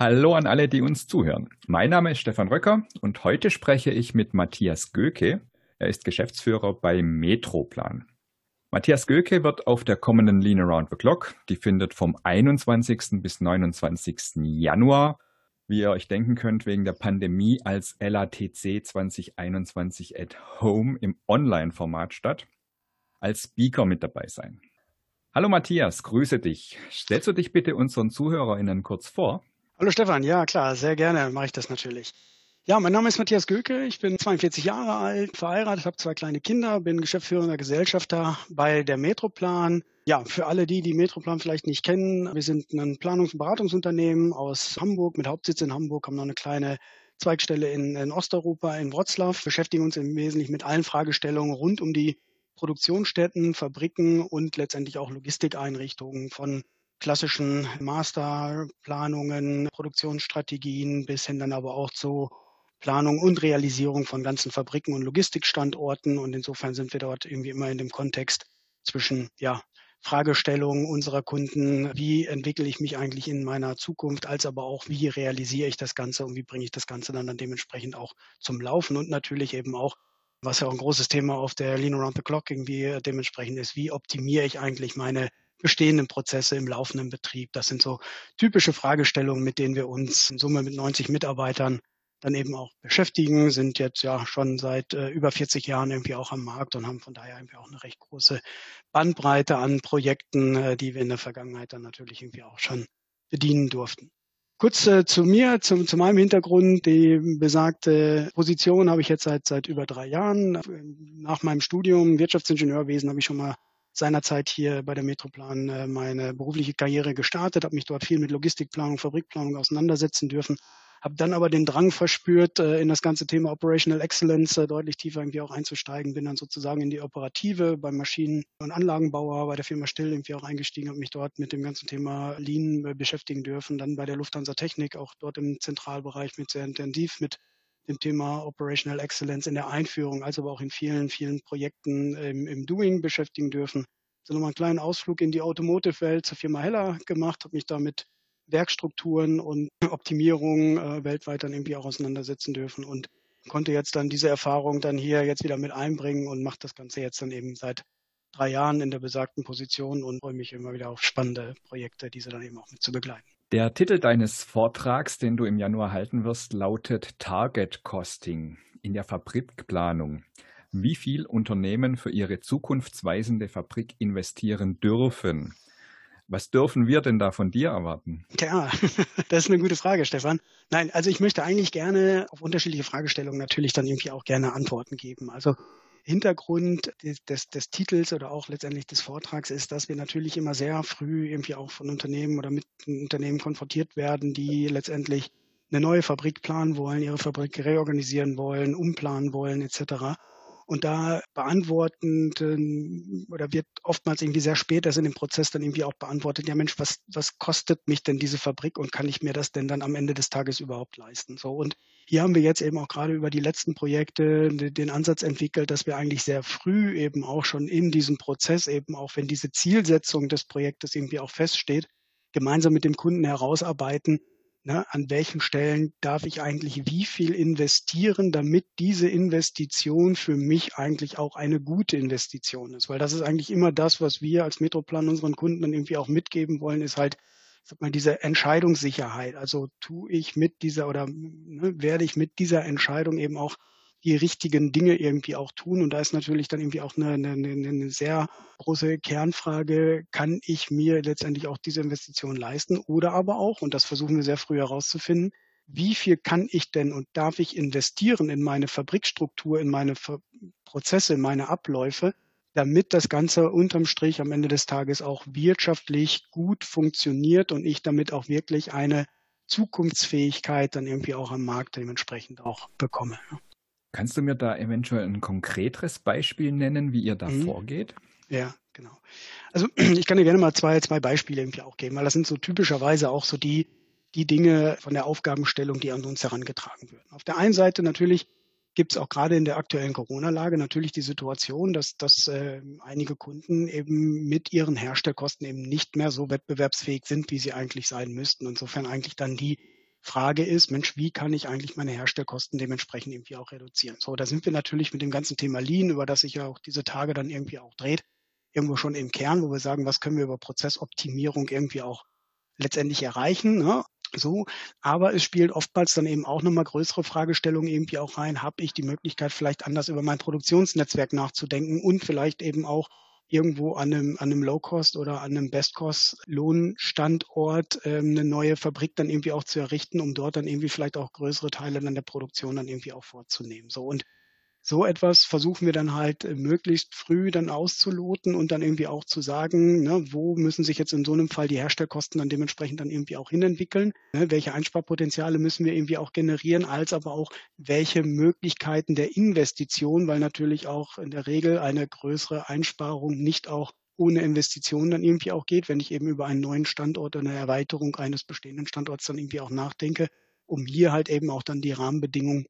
Hallo an alle, die uns zuhören. Mein Name ist Stefan Röcker und heute spreche ich mit Matthias Göke. Er ist Geschäftsführer bei Metroplan. Matthias Göke wird auf der kommenden Lean Around the Clock, die findet vom 21. bis 29. Januar, wie ihr euch denken könnt, wegen der Pandemie als LATC 2021 at Home im Online-Format statt, als Speaker mit dabei sein. Hallo Matthias, grüße dich. Stellst du dich bitte unseren ZuhörerInnen kurz vor? Hallo Stefan, ja klar, sehr gerne mache ich das natürlich. Ja, mein Name ist Matthias Göke, ich bin 42 Jahre alt, verheiratet, habe zwei kleine Kinder, bin geschäftsführender Gesellschafter bei der Metroplan. Ja, für alle die, die Metroplan vielleicht nicht kennen, wir sind ein Planungs- und Beratungsunternehmen aus Hamburg mit Hauptsitz in Hamburg, haben noch eine kleine Zweigstelle in, in Osteuropa, in Wroclaw, beschäftigen uns im Wesentlichen mit allen Fragestellungen rund um die Produktionsstätten, Fabriken und letztendlich auch Logistikeinrichtungen von klassischen Masterplanungen, Produktionsstrategien bis hin dann aber auch zu Planung und Realisierung von ganzen Fabriken und Logistikstandorten. Und insofern sind wir dort irgendwie immer in dem Kontext zwischen, ja, Fragestellungen unserer Kunden, wie entwickle ich mich eigentlich in meiner Zukunft, als aber auch, wie realisiere ich das Ganze und wie bringe ich das Ganze dann, dann dementsprechend auch zum Laufen und natürlich eben auch, was ja auch ein großes Thema auf der Lean Around the Clock irgendwie dementsprechend ist, wie optimiere ich eigentlich meine bestehenden Prozesse im laufenden Betrieb. Das sind so typische Fragestellungen, mit denen wir uns in Summe mit 90 Mitarbeitern dann eben auch beschäftigen, sind jetzt ja schon seit äh, über 40 Jahren irgendwie auch am Markt und haben von daher irgendwie auch eine recht große Bandbreite an Projekten, äh, die wir in der Vergangenheit dann natürlich irgendwie auch schon bedienen durften. Kurz äh, zu mir, zu, zu meinem Hintergrund. Die besagte Position habe ich jetzt seit, seit über drei Jahren. Nach meinem Studium Wirtschaftsingenieurwesen habe ich schon mal seinerzeit hier bei der Metroplan äh, meine berufliche Karriere gestartet, habe mich dort viel mit Logistikplanung, Fabrikplanung auseinandersetzen dürfen habe dann aber den Drang verspürt, äh, in das ganze Thema Operational Excellence äh, deutlich tiefer irgendwie auch einzusteigen. Bin dann sozusagen in die Operative beim Maschinen- und Anlagenbauer bei der Firma Still irgendwie auch eingestiegen, habe mich dort mit dem ganzen Thema Lean beschäftigen dürfen. Dann bei der Lufthansa Technik, auch dort im Zentralbereich mit sehr intensiv mit dem Thema Operational Excellence in der Einführung, als aber auch in vielen, vielen Projekten im, im Doing beschäftigen dürfen. So nochmal einen kleinen Ausflug in die Automotive-Welt zur Firma Heller gemacht, habe mich damit Werkstrukturen und Optimierungen äh, weltweit dann irgendwie auch auseinandersetzen dürfen und konnte jetzt dann diese Erfahrung dann hier jetzt wieder mit einbringen und macht das Ganze jetzt dann eben seit drei Jahren in der besagten Position und freue mich immer wieder auf spannende Projekte, diese dann eben auch mit zu begleiten. Der Titel deines Vortrags, den du im Januar halten wirst, lautet Target Costing in der Fabrikplanung. Wie viel Unternehmen für ihre zukunftsweisende Fabrik investieren dürfen. Was dürfen wir denn da von dir erwarten? Tja, das ist eine gute Frage, Stefan. Nein, also ich möchte eigentlich gerne auf unterschiedliche Fragestellungen natürlich dann irgendwie auch gerne Antworten geben. Also Hintergrund des, des, des, Titels oder auch letztendlich des Vortrags ist, dass wir natürlich immer sehr früh irgendwie auch von Unternehmen oder mit Unternehmen konfrontiert werden, die letztendlich eine neue Fabrik planen wollen, ihre Fabrik reorganisieren wollen, umplanen wollen etc. Und da beantwortend oder wird oftmals irgendwie sehr spät erst in dem Prozess dann irgendwie auch beantwortet, ja Mensch, was, was kostet mich denn diese Fabrik und kann ich mir das denn dann am Ende des Tages überhaupt leisten? So und hier haben wir jetzt eben auch gerade über die letzten Projekte den Ansatz entwickelt, dass wir eigentlich sehr früh eben auch schon in diesem Prozess eben auch, wenn diese Zielsetzung des Projektes irgendwie auch feststeht, gemeinsam mit dem Kunden herausarbeiten, Ne, an welchen Stellen darf ich eigentlich wie viel investieren, damit diese Investition für mich eigentlich auch eine gute Investition ist? Weil das ist eigentlich immer das, was wir als Metroplan unseren Kunden dann irgendwie auch mitgeben wollen, ist halt, sag mal, diese Entscheidungssicherheit. Also tue ich mit dieser oder ne, werde ich mit dieser Entscheidung eben auch die richtigen Dinge irgendwie auch tun. Und da ist natürlich dann irgendwie auch eine, eine, eine sehr große Kernfrage, kann ich mir letztendlich auch diese Investition leisten oder aber auch, und das versuchen wir sehr früh herauszufinden, wie viel kann ich denn und darf ich investieren in meine Fabrikstruktur, in meine Prozesse, in meine Abläufe, damit das Ganze unterm Strich am Ende des Tages auch wirtschaftlich gut funktioniert und ich damit auch wirklich eine Zukunftsfähigkeit dann irgendwie auch am Markt dementsprechend auch bekomme. Kannst du mir da eventuell ein konkreteres Beispiel nennen, wie ihr da mhm. vorgeht? Ja, genau. Also ich kann dir gerne mal zwei, zwei Beispiele irgendwie auch geben, weil das sind so typischerweise auch so die, die Dinge von der Aufgabenstellung, die an uns herangetragen werden. Auf der einen Seite natürlich gibt es auch gerade in der aktuellen Corona-Lage natürlich die Situation, dass, dass äh, einige Kunden eben mit ihren Herstellkosten eben nicht mehr so wettbewerbsfähig sind, wie sie eigentlich sein müssten. Insofern eigentlich dann die Frage ist, Mensch, wie kann ich eigentlich meine Herstellkosten dementsprechend irgendwie auch reduzieren? So, da sind wir natürlich mit dem ganzen Thema Lean, über das sich ja auch diese Tage dann irgendwie auch dreht, irgendwo schon im Kern, wo wir sagen, was können wir über Prozessoptimierung irgendwie auch letztendlich erreichen. Ne? So, aber es spielt oftmals dann eben auch nochmal größere Fragestellungen irgendwie auch rein. Habe ich die Möglichkeit, vielleicht anders über mein Produktionsnetzwerk nachzudenken und vielleicht eben auch irgendwo an einem, an einem Low-Cost oder an einem Best-Cost-Lohnstandort ähm, eine neue Fabrik dann irgendwie auch zu errichten, um dort dann irgendwie vielleicht auch größere Teile dann der Produktion dann irgendwie auch vorzunehmen. So und so etwas versuchen wir dann halt äh, möglichst früh dann auszuloten und dann irgendwie auch zu sagen, ne, wo müssen sich jetzt in so einem Fall die Herstellkosten dann dementsprechend dann irgendwie auch hinentwickeln, ne, welche Einsparpotenziale müssen wir irgendwie auch generieren, als aber auch welche Möglichkeiten der Investition, weil natürlich auch in der Regel eine größere Einsparung nicht auch ohne Investitionen dann irgendwie auch geht, wenn ich eben über einen neuen Standort oder eine Erweiterung eines bestehenden Standorts dann irgendwie auch nachdenke, um hier halt eben auch dann die Rahmenbedingungen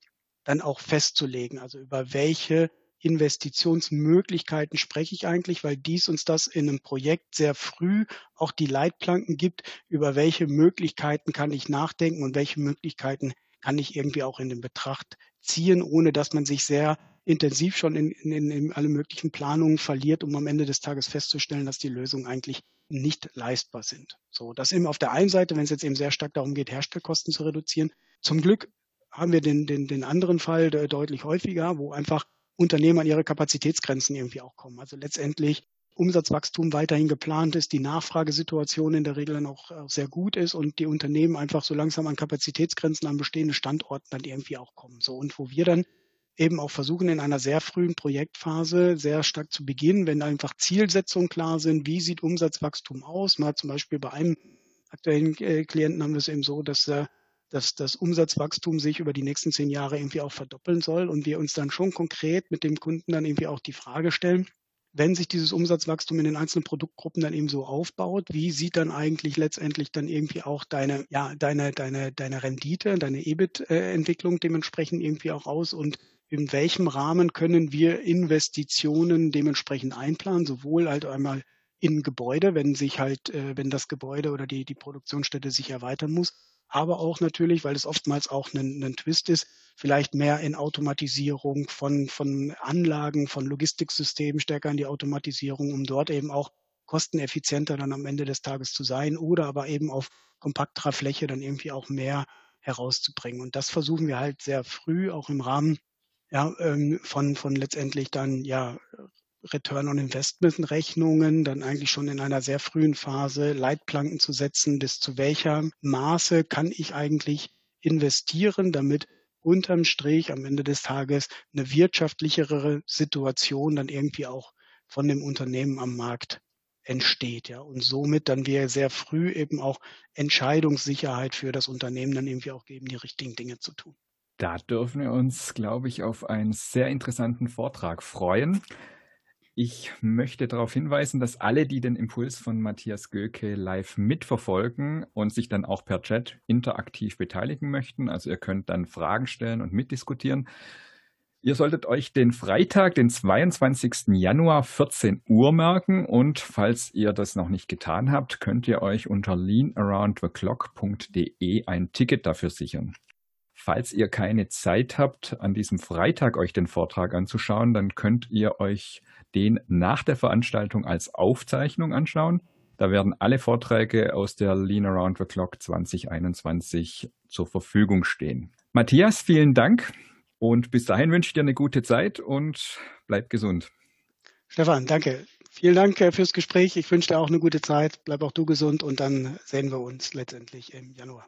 dann auch festzulegen. Also über welche Investitionsmöglichkeiten spreche ich eigentlich, weil dies uns das in einem Projekt sehr früh auch die Leitplanken gibt, über welche Möglichkeiten kann ich nachdenken und welche Möglichkeiten kann ich irgendwie auch in den Betracht ziehen, ohne dass man sich sehr intensiv schon in, in, in alle möglichen Planungen verliert, um am Ende des Tages festzustellen, dass die Lösungen eigentlich nicht leistbar sind. So, das eben auf der einen Seite, wenn es jetzt eben sehr stark darum geht, Herstellkosten zu reduzieren. Zum Glück haben wir den, den, den anderen Fall deutlich häufiger, wo einfach Unternehmen an ihre Kapazitätsgrenzen irgendwie auch kommen. Also letztendlich Umsatzwachstum weiterhin geplant ist, die Nachfragesituation in der Regel dann auch sehr gut ist und die Unternehmen einfach so langsam an Kapazitätsgrenzen an bestehenden Standorten dann irgendwie auch kommen. So und wo wir dann eben auch versuchen, in einer sehr frühen Projektphase sehr stark zu beginnen, wenn einfach Zielsetzungen klar sind, wie sieht Umsatzwachstum aus. Mal zum Beispiel bei einem aktuellen äh, Klienten haben wir es eben so, dass äh, dass das Umsatzwachstum sich über die nächsten zehn Jahre irgendwie auch verdoppeln soll und wir uns dann schon konkret mit dem Kunden dann irgendwie auch die Frage stellen, wenn sich dieses Umsatzwachstum in den einzelnen Produktgruppen dann eben so aufbaut, wie sieht dann eigentlich letztendlich dann irgendwie auch deine, ja, deine, deine, deine Rendite, deine EBIT-Entwicklung dementsprechend irgendwie auch aus und in welchem Rahmen können wir Investitionen dementsprechend einplanen, sowohl halt einmal in Gebäude, wenn sich halt, äh, wenn das Gebäude oder die, die Produktionsstätte sich erweitern muss, aber auch natürlich, weil es oftmals auch ein, ein Twist ist, vielleicht mehr in Automatisierung von, von Anlagen, von Logistiksystemen, stärker in die Automatisierung, um dort eben auch kosteneffizienter dann am Ende des Tages zu sein oder aber eben auf kompakterer Fläche dann irgendwie auch mehr herauszubringen. Und das versuchen wir halt sehr früh auch im Rahmen ja, ähm, von, von letztendlich dann ja Return on Investment Rechnungen dann eigentlich schon in einer sehr frühen Phase Leitplanken zu setzen, bis zu welcher Maße kann ich eigentlich investieren, damit unterm Strich am Ende des Tages eine wirtschaftlichere Situation dann irgendwie auch von dem Unternehmen am Markt entsteht, ja. Und somit dann wir sehr früh eben auch Entscheidungssicherheit für das Unternehmen dann irgendwie auch geben, die richtigen Dinge zu tun. Da dürfen wir uns, glaube ich, auf einen sehr interessanten Vortrag freuen. Ich möchte darauf hinweisen, dass alle, die den Impuls von Matthias Göke live mitverfolgen und sich dann auch per Chat interaktiv beteiligen möchten, also ihr könnt dann Fragen stellen und mitdiskutieren. Ihr solltet euch den Freitag, den 22. Januar 14 Uhr merken und falls ihr das noch nicht getan habt, könnt ihr euch unter leanaroundtheclock.de ein Ticket dafür sichern. Falls ihr keine Zeit habt, an diesem Freitag euch den Vortrag anzuschauen, dann könnt ihr euch den nach der Veranstaltung als Aufzeichnung anschauen. Da werden alle Vorträge aus der Lean Around the Clock 2021 zur Verfügung stehen. Matthias, vielen Dank und bis dahin wünsche ich dir eine gute Zeit und bleib gesund. Stefan, danke. Vielen Dank äh, fürs Gespräch. Ich wünsche dir auch eine gute Zeit. Bleib auch du gesund und dann sehen wir uns letztendlich im Januar.